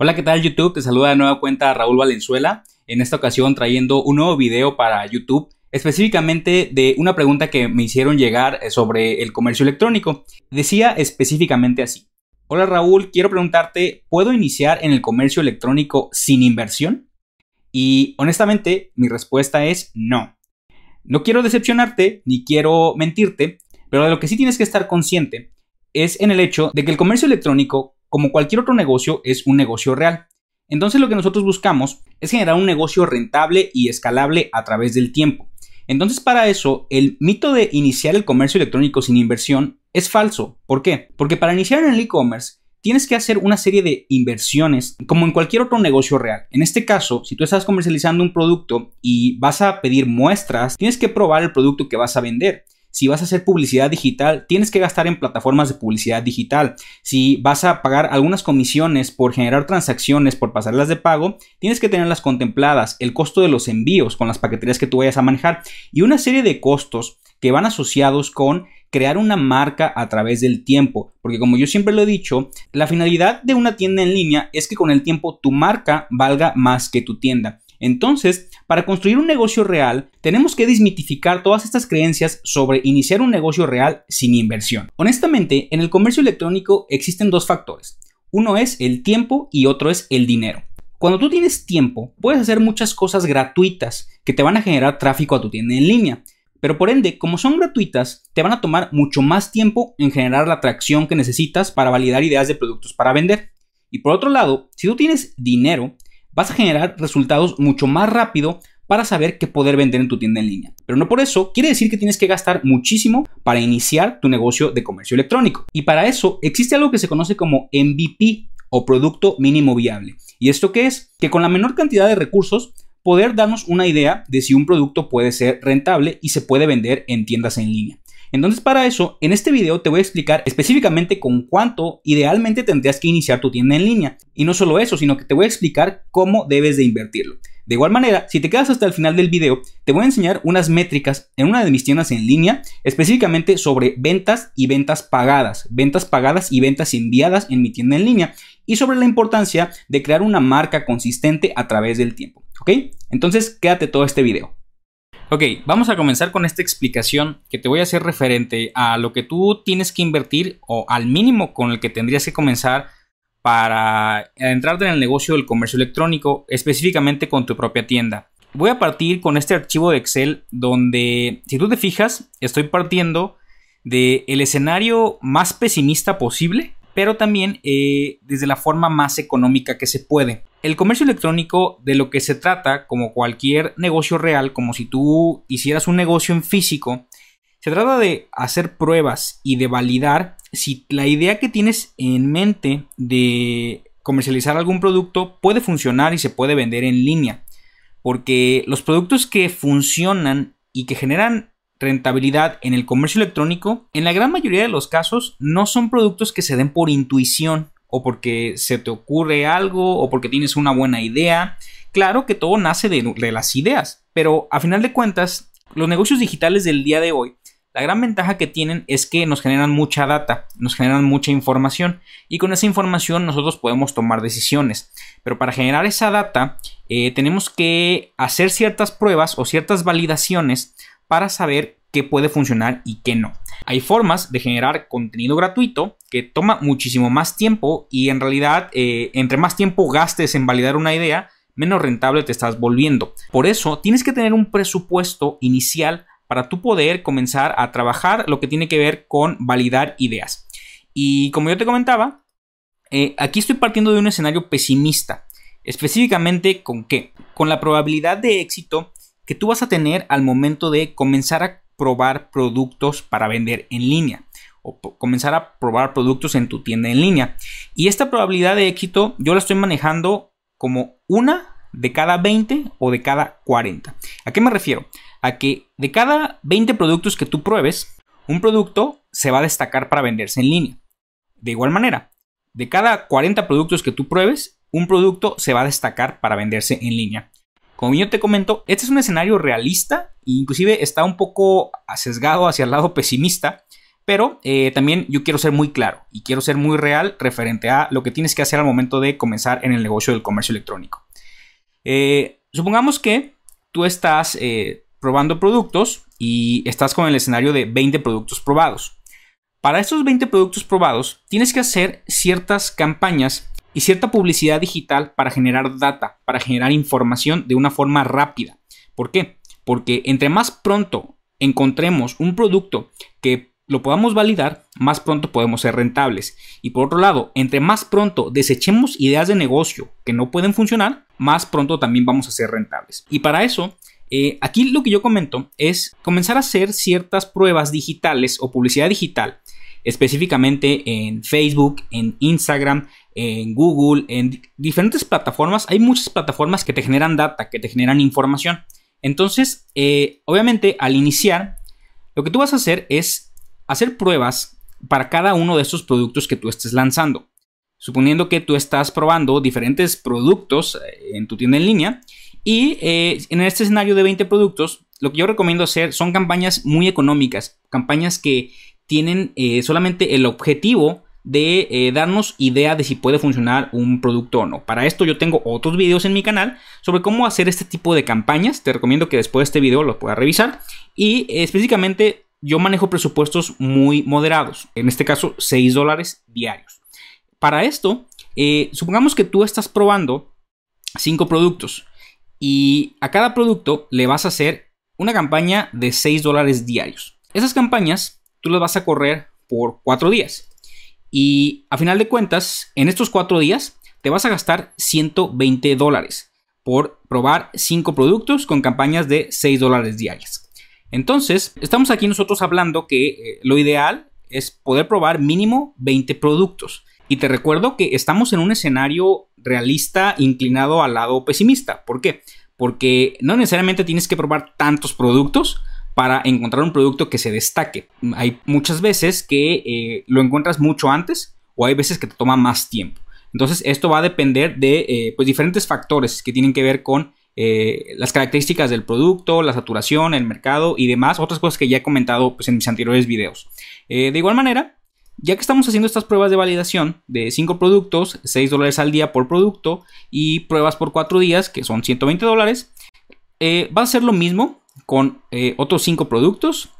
Hola, ¿qué tal YouTube? Te saluda de nueva cuenta Raúl Valenzuela, en esta ocasión trayendo un nuevo video para YouTube, específicamente de una pregunta que me hicieron llegar eh, sobre el comercio electrónico. Decía específicamente así. Hola Raúl, quiero preguntarte, ¿puedo iniciar en el comercio electrónico sin inversión? Y honestamente, mi respuesta es no. No quiero decepcionarte, ni quiero mentirte, pero de lo que sí tienes que estar consciente es en el hecho de que el comercio electrónico como cualquier otro negocio, es un negocio real. Entonces lo que nosotros buscamos es generar un negocio rentable y escalable a través del tiempo. Entonces para eso, el mito de iniciar el comercio electrónico sin inversión es falso. ¿Por qué? Porque para iniciar en el e-commerce tienes que hacer una serie de inversiones como en cualquier otro negocio real. En este caso, si tú estás comercializando un producto y vas a pedir muestras, tienes que probar el producto que vas a vender. Si vas a hacer publicidad digital, tienes que gastar en plataformas de publicidad digital. Si vas a pagar algunas comisiones por generar transacciones, por pasarlas de pago, tienes que tenerlas contempladas. El costo de los envíos con las paqueterías que tú vayas a manejar y una serie de costos que van asociados con crear una marca a través del tiempo. Porque como yo siempre lo he dicho, la finalidad de una tienda en línea es que con el tiempo tu marca valga más que tu tienda. Entonces, para construir un negocio real, tenemos que desmitificar todas estas creencias sobre iniciar un negocio real sin inversión. Honestamente, en el comercio electrónico existen dos factores. Uno es el tiempo y otro es el dinero. Cuando tú tienes tiempo, puedes hacer muchas cosas gratuitas que te van a generar tráfico a tu tienda en línea. Pero por ende, como son gratuitas, te van a tomar mucho más tiempo en generar la atracción que necesitas para validar ideas de productos para vender. Y por otro lado, si tú tienes dinero, vas a generar resultados mucho más rápido para saber qué poder vender en tu tienda en línea. Pero no por eso quiere decir que tienes que gastar muchísimo para iniciar tu negocio de comercio electrónico. Y para eso existe algo que se conoce como MVP o producto mínimo viable. ¿Y esto qué es? Que con la menor cantidad de recursos poder darnos una idea de si un producto puede ser rentable y se puede vender en tiendas en línea. Entonces para eso, en este video te voy a explicar específicamente con cuánto idealmente tendrías que iniciar tu tienda en línea. Y no solo eso, sino que te voy a explicar cómo debes de invertirlo. De igual manera, si te quedas hasta el final del video, te voy a enseñar unas métricas en una de mis tiendas en línea, específicamente sobre ventas y ventas pagadas, ventas pagadas y ventas enviadas en mi tienda en línea, y sobre la importancia de crear una marca consistente a través del tiempo. ¿Ok? Entonces, quédate todo este video. Ok, vamos a comenzar con esta explicación que te voy a hacer referente a lo que tú tienes que invertir o al mínimo con el que tendrías que comenzar para entrar en el negocio del comercio electrónico, específicamente con tu propia tienda. Voy a partir con este archivo de Excel donde, si tú te fijas, estoy partiendo del el escenario más pesimista posible pero también eh, desde la forma más económica que se puede. El comercio electrónico de lo que se trata, como cualquier negocio real, como si tú hicieras un negocio en físico, se trata de hacer pruebas y de validar si la idea que tienes en mente de comercializar algún producto puede funcionar y se puede vender en línea. Porque los productos que funcionan y que generan rentabilidad en el comercio electrónico, en la gran mayoría de los casos no son productos que se den por intuición o porque se te ocurre algo o porque tienes una buena idea. Claro que todo nace de, las ideas, pero a final de cuentas, los negocios digitales del día de hoy, la gran ventaja que tienen es que nos generan mucha data, nos generan mucha información y con esa información nosotros podemos tomar decisiones. Pero para generar esa data eh, tenemos que hacer ciertas pruebas o ciertas validaciones para saber qué puede funcionar y qué no. Hay formas de generar contenido gratuito que toma muchísimo más tiempo y en realidad eh, entre más tiempo gastes en validar una idea, menos rentable te estás volviendo. Por eso tienes que tener un presupuesto inicial para tú poder comenzar a trabajar lo que tiene que ver con validar ideas. Y como yo te comentaba, eh, aquí estoy partiendo de un escenario pesimista. Específicamente con qué? Con la probabilidad de éxito que tú vas a tener al momento de comenzar a probar productos para vender en línea o comenzar a probar productos en tu tienda en línea. Y esta probabilidad de éxito yo la estoy manejando como una de cada 20 o de cada 40. ¿A qué me refiero? A que de cada 20 productos que tú pruebes, un producto se va a destacar para venderse en línea. De igual manera, de cada 40 productos que tú pruebes, un producto se va a destacar para venderse en línea. Como yo te comento, este es un escenario realista e inclusive está un poco sesgado hacia el lado pesimista, Pero eh, también yo quiero ser muy claro y quiero ser muy real referente a lo que tienes que hacer al momento de comenzar en el negocio del comercio electrónico. Eh, supongamos que tú estás eh, probando productos y estás con el escenario de 20 productos probados. Para estos 20 productos probados, tienes que hacer ciertas campañas y cierta publicidad digital para generar data, para generar información de una forma rápida. ¿Por qué? Porque entre más pronto encontremos un producto que lo podamos validar, más pronto podemos ser rentables. Y por otro lado, entre más pronto desechemos ideas de negocio que no pueden funcionar, más pronto también vamos a ser rentables. Y para eso, eh, aquí lo que yo comento es comenzar a hacer ciertas pruebas digitales o publicidad digital, específicamente en Facebook, en Instagram, en Google, en diferentes plataformas. Hay muchas plataformas que te generan data, que te generan información. Entonces, eh, obviamente, al iniciar, lo que tú vas a hacer es hacer pruebas para cada uno de estos productos que tú estés lanzando. Suponiendo que tú estás probando diferentes productos eh, en tu tienda en línea y eh, en este escenario de 20 productos, lo que yo recomiendo hacer son campañas muy económicas, campañas que tienen solamente el objetivo de eh, darnos idea de si puede funcionar un producto o no. Para esto yo tengo otros videos en mi canal sobre cómo hacer este tipo de campañas. Te recomiendo que después de este video lo puedas revisar. Y eh, específicamente yo manejo presupuestos muy moderados. En este caso 6 dólares diarios. Para esto, eh, supongamos que tú estás probando 5 productos. Y a cada producto le vas a hacer una campaña de 6 dólares diarios. Esas campañas tú las vas a correr por 4 días. Y a final de cuentas, en estos cuatro días te vas a gastar 120 dólares por probar 5 productos con campañas de 6 dólares diarias. Entonces, estamos aquí nosotros hablando que eh, lo ideal es poder probar mínimo 20 productos. Y te recuerdo que estamos en un escenario realista inclinado al lado pesimista. ¿Por qué? Porque no necesariamente tienes que probar tantos productos para encontrar un producto que se destaque. Hay muchas veces que eh, lo encuentras mucho antes o hay veces que te toma más tiempo. Entonces esto va a depender de eh, pues, diferentes factores que tienen que ver con eh, las características del producto, la saturación, el mercado y demás, otras cosas que ya he comentado pues, en mis anteriores videos. de igual manera, ya que estamos haciendo estas pruebas de validación de 5 productos, 6 dólares al día por producto y pruebas por 4 días, que son 120 dólares, va a ser lo mismo con eh, otros 5 productos.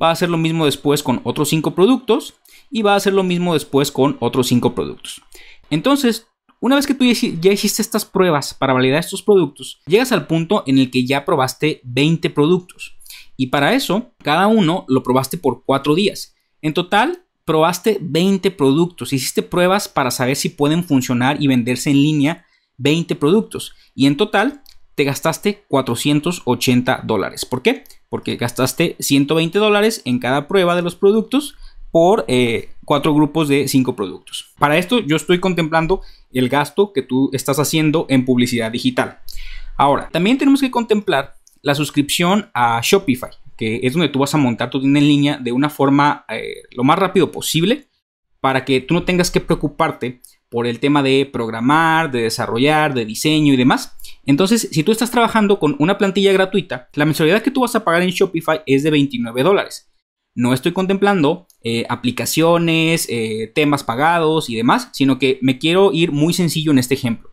Va a hacer lo mismo después con otros 5 productos. Y va a hacer lo mismo después con otros 5 productos. Entonces, una vez que tú ya hiciste estas pruebas para validar estos productos, llegas al punto en el que ya probaste 20 productos. Y para eso, cada uno lo probaste por 4 días. En total, probaste 20 productos. Hiciste pruebas para saber si pueden funcionar y venderse en línea 20 productos. Y en total, te gastaste 480 dólares. ¿Por qué? Porque gastaste 120 dólares en cada prueba de los productos por eh, cuatro grupos de cinco productos. Para esto yo estoy contemplando el gasto que tú estás haciendo en publicidad digital. Ahora, también tenemos que contemplar la suscripción a Shopify, que es donde tú vas a montar tu tienda en línea de una forma eh, lo más rápido posible para que tú no tengas que preocuparte por el tema de programar, de desarrollar, de diseño y demás. Entonces, si tú estás trabajando con una plantilla gratuita, la mensualidad que tú vas a pagar en Shopify es de 29 dólares. No estoy contemplando eh, aplicaciones, eh, temas pagados y demás, sino que me quiero ir muy sencillo en este ejemplo.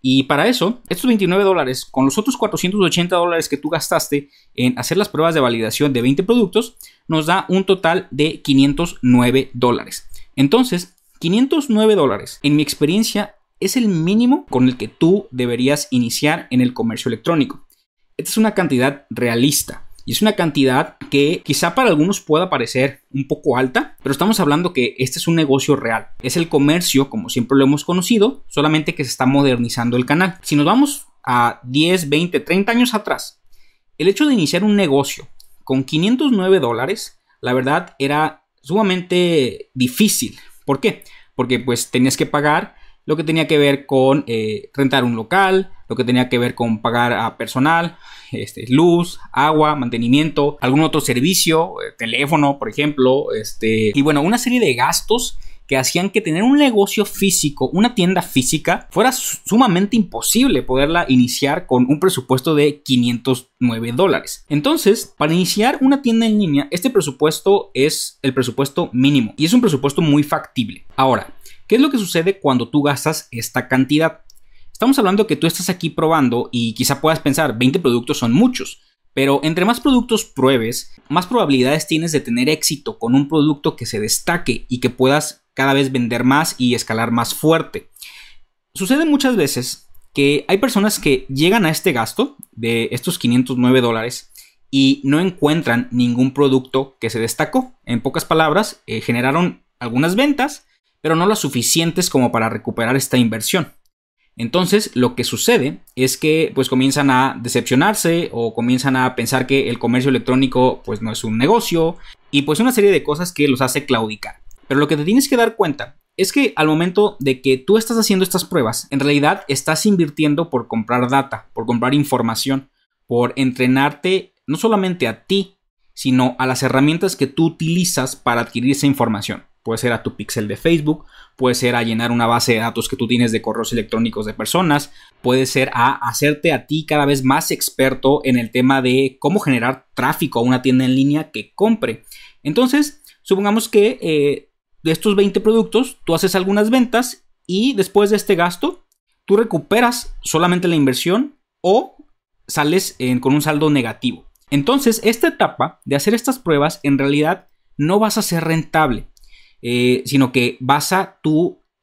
Y para eso, estos 29 dólares, con los otros 480 dólares que tú gastaste en hacer las pruebas de validación de 20 productos, nos da un total de 509 dólares. Entonces, 509 dólares, en mi experiencia, es el mínimo con el que tú deberías iniciar en el comercio electrónico. Esta es una cantidad realista y es una cantidad que quizá para algunos pueda parecer un poco alta, pero estamos hablando que este es un negocio real. Es el comercio, como siempre lo hemos conocido, solamente que se está modernizando el canal. Si nos vamos a 10, 20, 30 años atrás, el hecho de iniciar un negocio con 509 dólares, la verdad era sumamente difícil ¿Por qué? Porque pues tenías que pagar lo que tenía que ver con eh, rentar un local, lo que tenía que ver con pagar a personal, este, luz, agua, mantenimiento, algún otro servicio, eh, teléfono, por ejemplo, este, y bueno, una serie de gastos que hacían que tener un negocio físico, una tienda física, fuera sumamente imposible poderla iniciar con un presupuesto de 509 dólares. Entonces, para iniciar una tienda en línea, este presupuesto es el presupuesto mínimo y es un presupuesto muy factible. Ahora, ¿qué es lo que sucede cuando tú gastas esta cantidad? Estamos hablando que tú estás aquí probando y quizá puedas pensar 20 productos son muchos. Pero entre más productos pruebes, más probabilidades tienes de tener éxito con un producto que se destaque y que puedas cada vez vender más y escalar más fuerte. Sucede muchas veces que hay personas que llegan a este gasto de estos 509 dólares y no encuentran ningún producto que se destacó. En pocas palabras, eh, generaron algunas ventas, pero no las suficientes como para recuperar esta inversión. Entonces, lo que sucede es que pues comienzan a decepcionarse o comienzan a pensar que el comercio electrónico pues no es un negocio y pues una serie de cosas que los hace claudicar. Pero lo que te tienes que dar cuenta es que al momento de que tú estás haciendo estas pruebas, en realidad estás invirtiendo por comprar data, por comprar información, por entrenarte no solamente a ti, sino a las herramientas que tú utilizas para adquirir esa información. Puede ser a tu pixel de Facebook, puede ser a llenar una base de datos que tú tienes de correos electrónicos de personas, puede ser a hacerte a ti cada vez más experto en el tema de cómo generar tráfico a una tienda en línea que compre. Entonces, supongamos que eh, de estos 20 productos tú haces algunas ventas y después de este gasto tú recuperas solamente la inversión o sales con un saldo negativo. Entonces, esta etapa de hacer estas pruebas en realidad no vas a ser rentable. Eh, sino que vas a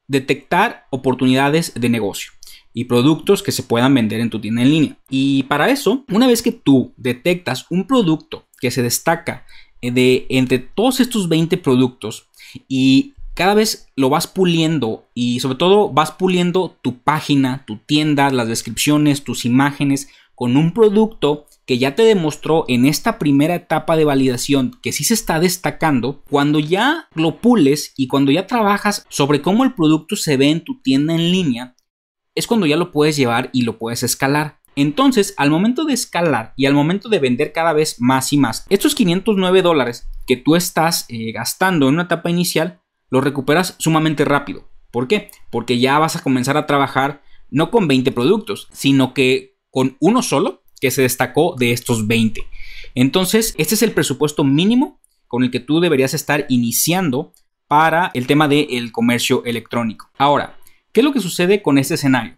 detectar oportunidades de negocio y productos que se puedan vender en tu tienda en línea. Y para eso, una vez que tú detectas un producto que se destaca eh, de entre todos estos 20 productos y cada vez lo vas puliendo y sobre todo vas puliendo tu página, tu tienda, las descripciones, tus imágenes con un producto que ya te demostró en esta primera etapa de validación que sí se está destacando, cuando ya lo pules y cuando ya trabajas sobre cómo el producto se ve en tu tienda en línea, es cuando ya lo puedes llevar y lo puedes escalar. Entonces, al momento de escalar y al momento de vender cada vez más y más, estos 509 dólares que tú estás eh, gastando en una etapa inicial, los recuperas sumamente rápido. ¿Por qué? Porque ya vas a comenzar a trabajar no con 20 productos, sino que con uno solo que se destacó de estos 20. Entonces, este es el presupuesto mínimo con el que tú deberías estar iniciando para el tema del comercio electrónico. Ahora, ¿qué es lo que sucede con este escenario?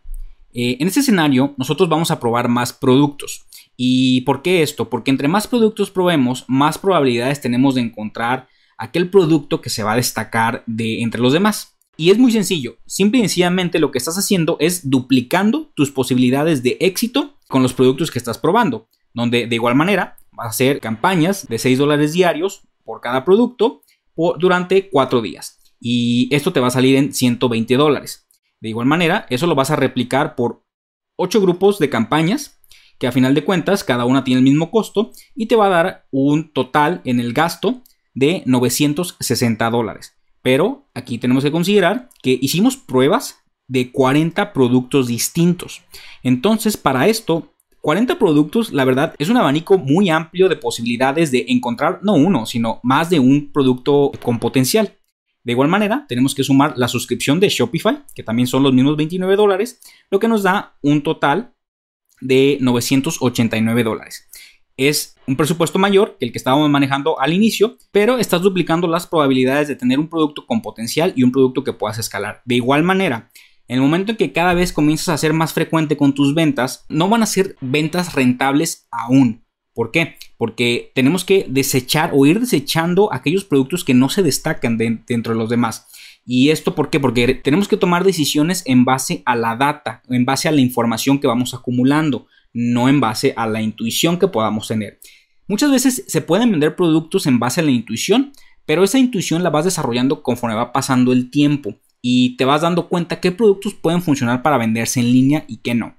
Eh, en este escenario, nosotros vamos a probar más productos. ¿Y por qué esto? Porque entre más productos probemos, más probabilidades tenemos de encontrar aquel producto que se va a destacar de entre los demás. Y es muy sencillo, simple y sencillamente lo que estás haciendo es duplicando tus posibilidades de éxito con los productos que estás probando, donde de igual manera vas a hacer campañas de 6 dólares diarios por cada producto durante 4 días. Y esto te va a salir en 120 dólares. De igual manera, eso lo vas a replicar por 8 grupos de campañas, que a final de cuentas cada una tiene el mismo costo y te va a dar un total en el gasto de 960 dólares. Pero aquí tenemos que considerar que hicimos pruebas de 40 productos distintos. Entonces, para esto, 40 productos, la verdad, es un abanico muy amplio de posibilidades de encontrar no uno, sino más de un producto con potencial. De igual manera, tenemos que sumar la suscripción de Shopify, que también son los mismos 29 dólares, lo que nos da un total de 989 dólares. Es un presupuesto mayor que el que estábamos manejando al inicio, pero estás duplicando las probabilidades de tener un producto con potencial y un producto que puedas escalar. De igual manera, en el momento en que cada vez comienzas a ser más frecuente con tus ventas, no van a ser ventas rentables aún. ¿Por qué? Porque tenemos que desechar o ir desechando aquellos productos que no se destacan dentro de los demás. ¿Y esto por qué? Porque tenemos que tomar decisiones en base a la data, en base a la información que vamos acumulando, no en base a la intuición que podamos tener. Muchas veces se pueden vender productos en base a la intuición, pero esa intuición la vas desarrollando conforme va pasando el tiempo y te vas dando cuenta qué productos pueden funcionar para venderse en línea y qué no.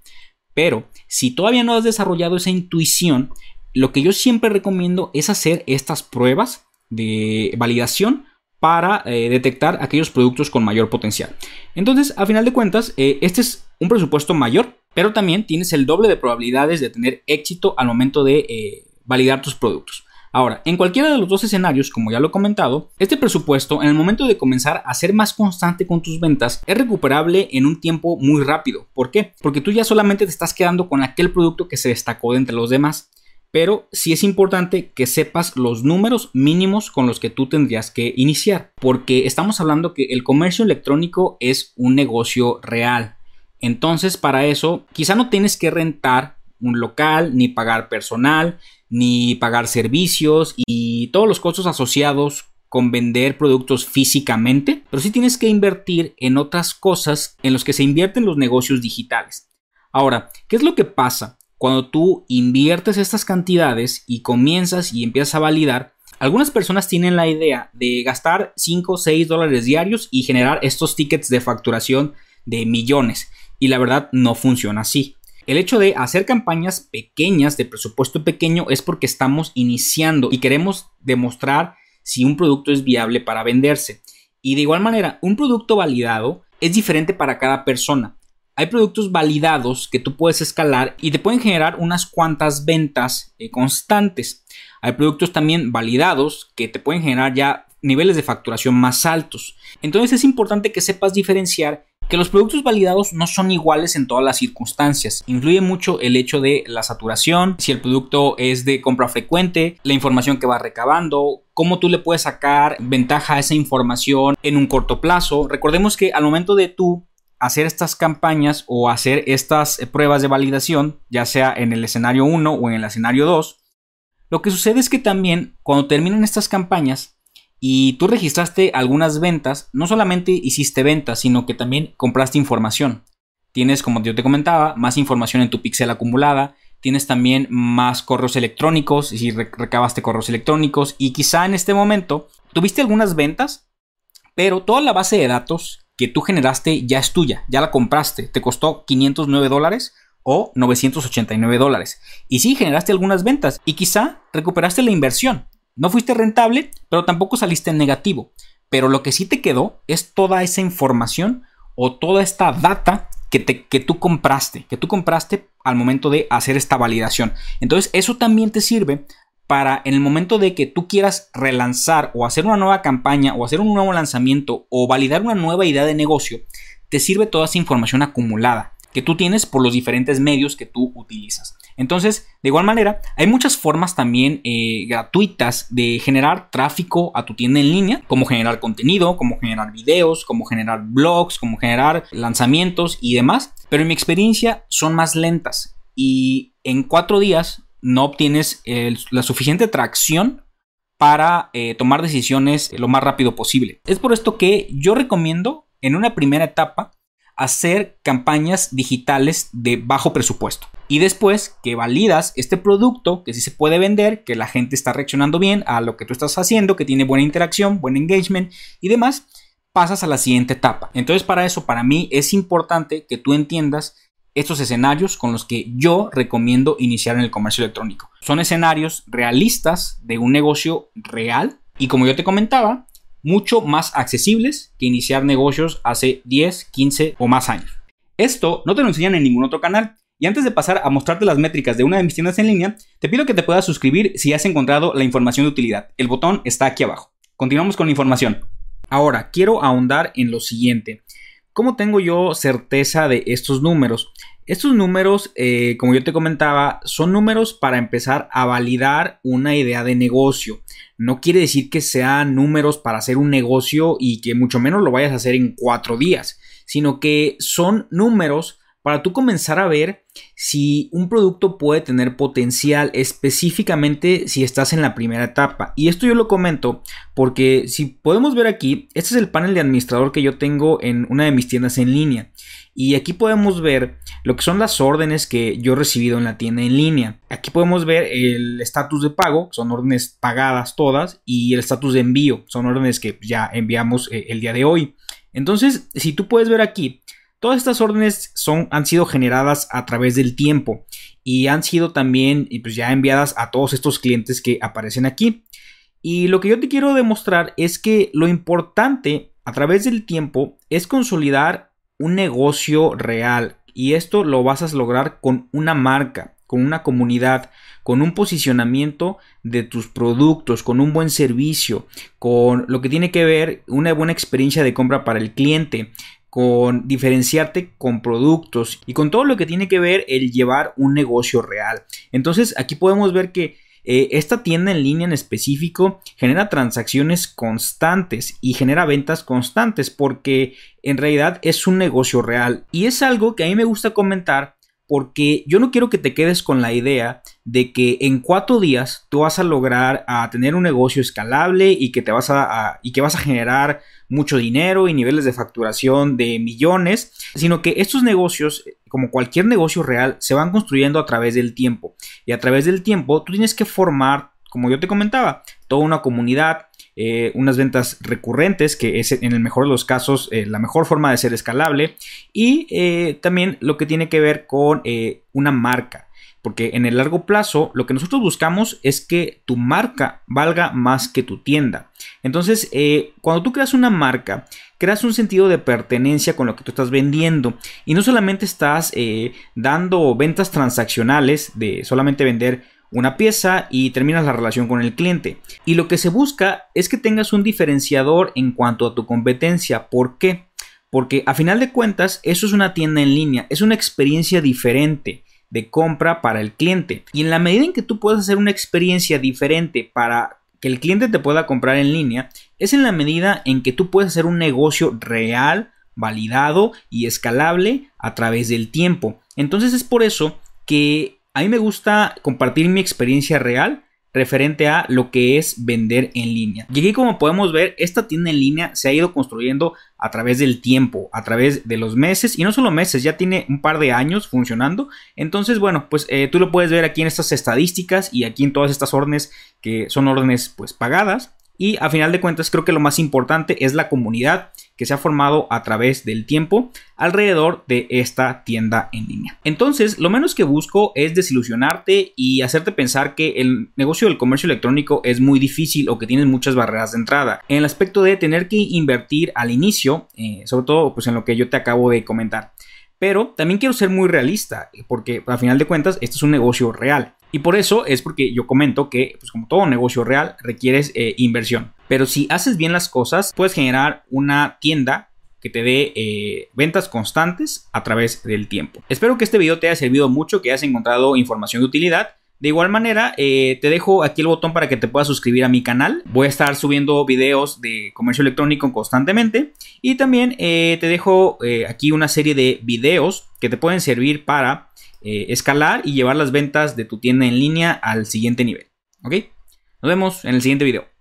Pero si todavía no has desarrollado esa intuición, lo que yo siempre recomiendo es hacer estas pruebas de validación para eh, detectar aquellos productos con mayor potencial. Entonces, a final de cuentas, eh, este es un presupuesto mayor, pero también tienes el doble de probabilidades de tener éxito al momento de eh, validar tus productos. Ahora, en cualquiera de los dos escenarios, como ya lo he comentado, este presupuesto en el momento de comenzar a ser más constante con tus ventas es recuperable en un tiempo muy rápido. ¿Por qué? Porque tú ya solamente te estás quedando con aquel producto que se destacó de entre los demás. Pero sí es importante que sepas los números mínimos con los que tú tendrías que iniciar, porque estamos hablando que el comercio electrónico es un negocio real. Entonces, para eso, quizá no tienes que rentar un local, ni pagar personal, ni pagar servicios y todos los costos asociados con vender productos físicamente, pero sí tienes que invertir en otras cosas en los que se invierten los negocios digitales. Ahora, ¿qué es lo que pasa cuando tú inviertes estas cantidades y comienzas y empiezas a validar? Algunas personas tienen la idea de gastar 5 o 6 dólares diarios y generar estos tickets de facturación de millones. Y la verdad no funciona así. El hecho de hacer campañas pequeñas de presupuesto pequeño es porque estamos iniciando y queremos demostrar si un producto es viable para venderse. Y de igual manera, un producto validado es diferente para cada persona. Hay productos validados que tú puedes escalar y te pueden generar unas cuantas ventas eh, constantes. Hay productos también validados que te pueden generar ya niveles de facturación más altos. Entonces es importante que sepas diferenciar que los productos validados no son iguales en todas las circunstancias. Influye mucho el hecho de la saturación, si el producto es de compra frecuente, la información que va recabando, cómo tú le puedes sacar ventaja a esa información en un corto plazo. Recordemos que al momento de tú hacer estas campañas o hacer estas pruebas de validación, ya sea en el escenario 1 o en el escenario 2, lo que sucede es que también cuando terminan estas campañas, y tú registraste algunas ventas, no solamente hiciste ventas, sino que también compraste información. Tienes, como yo te comentaba, más información en tu pixel acumulada, tienes también más correos electrónicos, si recabaste correos electrónicos y quizá en este momento tuviste algunas ventas, pero toda la base de datos que tú generaste ya es tuya, ya la compraste, te costó 509 dólares o 989 dólares. Y sí, generaste algunas ventas y quizá recuperaste la inversión. No fuiste rentable, pero tampoco saliste en negativo. Pero lo que sí te quedó es toda esa información o toda esta data que, te, que tú compraste, que tú compraste al momento de hacer esta validación. Entonces eso también te sirve para en el momento de que tú quieras relanzar o hacer una nueva campaña o hacer un nuevo lanzamiento o validar una nueva idea de negocio, te sirve toda esa información acumulada que tú tienes por los diferentes medios que tú utilizas. Entonces, de igual manera, hay muchas formas también eh, gratuitas de generar tráfico a tu tienda en línea, como generar contenido, como generar videos, como generar blogs, como generar lanzamientos y demás, pero en mi experiencia son más lentas y en cuatro días no obtienes la suficiente tracción para eh, tomar decisiones lo más rápido posible. Es por esto que yo recomiendo en una primera etapa hacer campañas digitales de bajo presupuesto. Y después que validas este producto, que sí se puede vender, que la gente está reaccionando bien a lo que tú estás haciendo, que tiene buena interacción, buen engagement y demás, pasas a la siguiente etapa. Entonces para eso, para mí es importante que tú entiendas estos escenarios con los que yo recomiendo iniciar en el comercio electrónico. Son escenarios realistas de un negocio real y como yo te comentaba, mucho más accesibles que iniciar negocios hace 10, 15 o más años. Esto no te lo enseñan en ningún otro canal. Y antes de pasar a mostrarte las métricas de una de mis tiendas en línea, te pido que te puedas suscribir si has encontrado la información de utilidad. El botón está aquí abajo. Continuamos con la información. Ahora, quiero ahondar en lo siguiente. ¿Cómo tengo yo certeza de estos números? Estos números, eh, como yo te comentaba, son números para empezar a validar una idea de negocio. No quiere decir que sean números para hacer un negocio y que mucho menos lo vayas a hacer en cuatro días, sino que son números para tú comenzar a ver si un producto puede tener potencial específicamente si estás en la primera etapa. Y esto yo lo comento porque si podemos ver aquí, este es el panel de administrador que yo tengo en una de mis tiendas en línea. Y aquí podemos ver lo que son las órdenes que yo he recibido en la tienda en línea. Aquí podemos ver el estatus de pago, son órdenes pagadas todas, y el estatus de envío, son órdenes que ya enviamos eh, el día de hoy. Entonces, si tú puedes ver aquí, todas estas órdenes son, han sido generadas a través del tiempo y han sido también pues ya enviadas a todos estos clientes que aparecen aquí. Y lo que yo te quiero demostrar es que lo importante a través del tiempo es consolidar un negocio real y esto lo vas a lograr con una marca. con una comunidad, con un posicionamiento de tus productos, con un buen servicio, con lo que tiene que ver una buena experiencia de compra para el cliente, con diferenciarte con productos y con todo lo que tiene que ver el llevar un negocio real. Entonces aquí podemos ver que eh, esta tienda en línea en específico genera transacciones constantes y genera ventas constantes porque en realidad es un negocio real y es algo que a mí me gusta comentar porque yo no quiero que te quedes con la idea de que en cuatro días tú vas a lograr a tener un negocio escalable y que te vas a, y que vas a generar mucho dinero y niveles de facturación de millones, sino que estos negocios, como cualquier negocio real, se van construyendo a través del tiempo. Y a través del tiempo tú tienes que formar, como yo te comentaba, toda una comunidad, eh, unas ventas recurrentes, que es en el mejor de los casos eh, la mejor forma de ser escalable, y eh, también lo que tiene que ver con una marca. Porque en el largo plazo lo que nosotros buscamos es que tu marca valga más que tu tienda. Entonces, cuando tú creas una marca, creas un sentido de pertenencia con lo que tú estás vendiendo. Y no solamente estás dando ventas transaccionales de solamente vender una pieza y terminas la relación con el cliente. Y lo que se busca es que tengas un diferenciador en cuanto a tu competencia. ¿Por qué? Porque a final de cuentas eso es una tienda en línea, es una experiencia diferente de compra para el cliente. Y en la medida en que tú puedas hacer una experiencia diferente para que el cliente te pueda comprar en línea, es en la medida en que tú puedes hacer un negocio real, validado y escalable a través del tiempo. Entonces es por eso que a mí me gusta compartir mi experiencia real referente a lo que es vender en línea. Y aquí como podemos ver, esta tienda en línea se ha ido construyendo a través del tiempo, a través de los meses y no solo meses, ya tiene un par de años funcionando. Entonces, bueno, pues eh, tú lo puedes ver aquí en estas estadísticas y aquí en todas estas órdenes que son órdenes pues pagadas. Y a final de cuentas creo que lo más importante es la comunidad que se ha formado a través del tiempo alrededor de esta tienda en línea. Entonces, lo menos que busco es desilusionarte y hacerte pensar que el negocio del comercio electrónico es muy difícil o que tienes muchas barreras de entrada. En el aspecto de tener que invertir al inicio, eh, sobre todo pues en lo que yo te acabo de comentar. Pero también quiero ser muy realista, porque a final de cuentas, este es un negocio real. Y por eso es porque yo comento que, pues como todo negocio real, requieres eh, inversión. Pero si haces bien las cosas, puedes generar una tienda que te dé eh, ventas constantes a través del tiempo. Espero que este video te haya servido mucho, que hayas encontrado información de utilidad. De igual manera, eh, te dejo aquí el botón para que te puedas suscribir a mi canal. Voy a estar subiendo videos de comercio electrónico constantemente. Y también te dejo aquí una serie de videos que te pueden servir para eh, escalar y llevar las ventas de tu tienda en línea al siguiente nivel. ¿Ok? Nos vemos en el siguiente video.